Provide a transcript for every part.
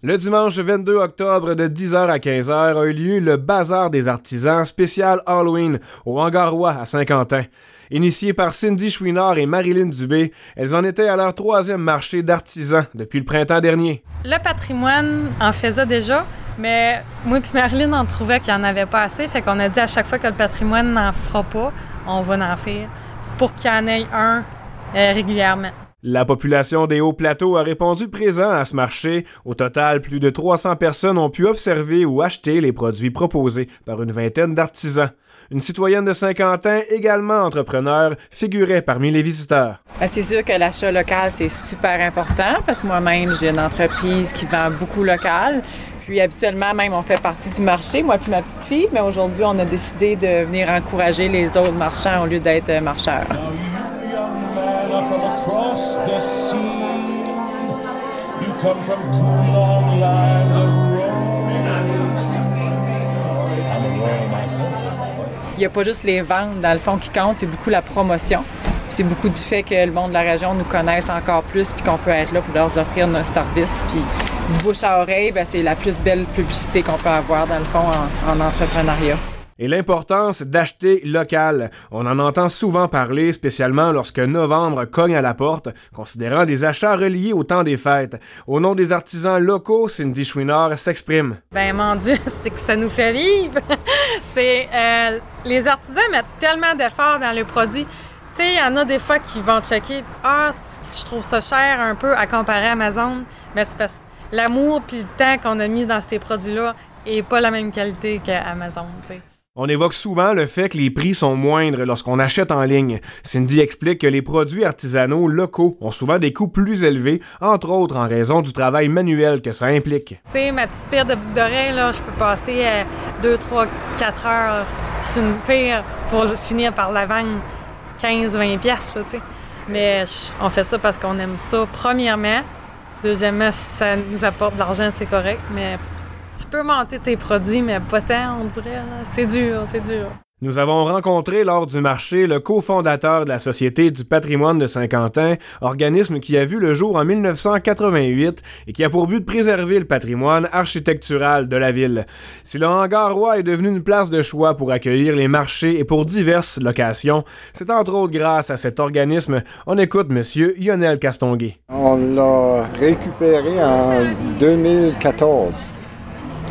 Le dimanche 22 octobre de 10h à 15h a eu lieu le Bazar des artisans spécial Halloween au Hangarois à Saint-Quentin. Initiées par Cindy Chouinard et Marilyn Dubé, elles en étaient à leur troisième marché d'artisans depuis le printemps dernier. Le patrimoine en faisait déjà, mais moi et Marilyn, on trouvait qu'il n'y en avait pas assez, fait qu'on a dit à chaque fois que le patrimoine n'en fera pas, on va en faire pour qu'il y en ait un euh, régulièrement. La population des hauts plateaux a répondu présent à ce marché. Au total, plus de 300 personnes ont pu observer ou acheter les produits proposés par une vingtaine d'artisans. Une citoyenne de Saint-Quentin, également entrepreneur, figurait parmi les visiteurs. Ben, c'est sûr que l'achat local, c'est super important parce que moi-même, j'ai une entreprise qui vend beaucoup local. Puis habituellement, même, on fait partie du marché, moi puis ma petite fille, mais aujourd'hui, on a décidé de venir encourager les autres marchands au lieu d'être marcheurs. Il n'y a pas juste les ventes, dans le fond, qui comptent, c'est beaucoup la promotion. C'est beaucoup du fait que le monde de la région nous connaisse encore plus, puis qu'on peut être là pour leur offrir nos services. Puis du bouche à oreille, ben, c'est la plus belle publicité qu'on peut avoir, dans le fond, en entrepreneuriat et l'importance d'acheter local. On en entend souvent parler, spécialement lorsque novembre cogne à la porte, considérant des achats reliés au temps des fêtes. Au nom des artisans locaux, Cindy Chouinard s'exprime. Ben mon Dieu, c'est que ça nous fait vivre. c'est euh, les artisans mettent tellement d'efforts dans le produit. Tu sais, il y en a des fois qui vont checker. Ah, je trouve ça cher un peu à comparer à Amazon. Mais c'est parce l'amour puis le temps qu'on a mis dans ces produits-là est pas la même qualité qu'Amazon. On évoque souvent le fait que les prix sont moindres lorsqu'on achète en ligne. Cindy explique que les produits artisanaux locaux ont souvent des coûts plus élevés, entre autres en raison du travail manuel que ça implique. Tu sais, ma petite paire de boucles d'oreilles, là, je peux passer 2, 3, 4 heures sur une paire pour finir par la vendre 15-20 pièces, tu sais. Mais on fait ça parce qu'on aime ça, premièrement. Deuxièmement, ça nous apporte de l'argent, c'est correct, mais tu peux monter tes produits, mais pas tant, on dirait. C'est dur, c'est dur. Nous avons rencontré lors du marché le cofondateur de la Société du patrimoine de Saint-Quentin, organisme qui a vu le jour en 1988 et qui a pour but de préserver le patrimoine architectural de la ville. Si le hangar roi est devenu une place de choix pour accueillir les marchés et pour diverses locations, c'est entre autres grâce à cet organisme. On écoute M. Lionel Castonguay. On l'a récupéré en 2014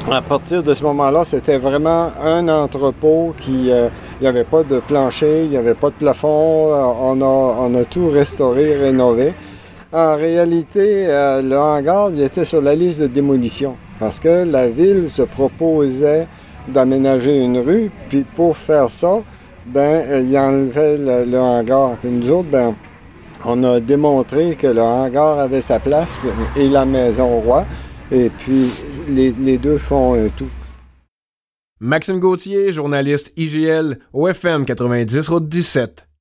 à partir de ce moment-là, c'était vraiment un entrepôt qui... Euh, il n'y avait pas de plancher, il n'y avait pas de plafond. Euh, on, a, on a tout restauré, rénové. En réalité, euh, le hangar il était sur la liste de démolition parce que la ville se proposait d'aménager une rue, puis pour faire ça, ben, il enlevait le, le hangar. Puis nous autres, ben, on a démontré que le hangar avait sa place et la maison roi. Et puis, les, deux font un tout. Maxime Gauthier, journaliste IGL, OFM 90 Route 17.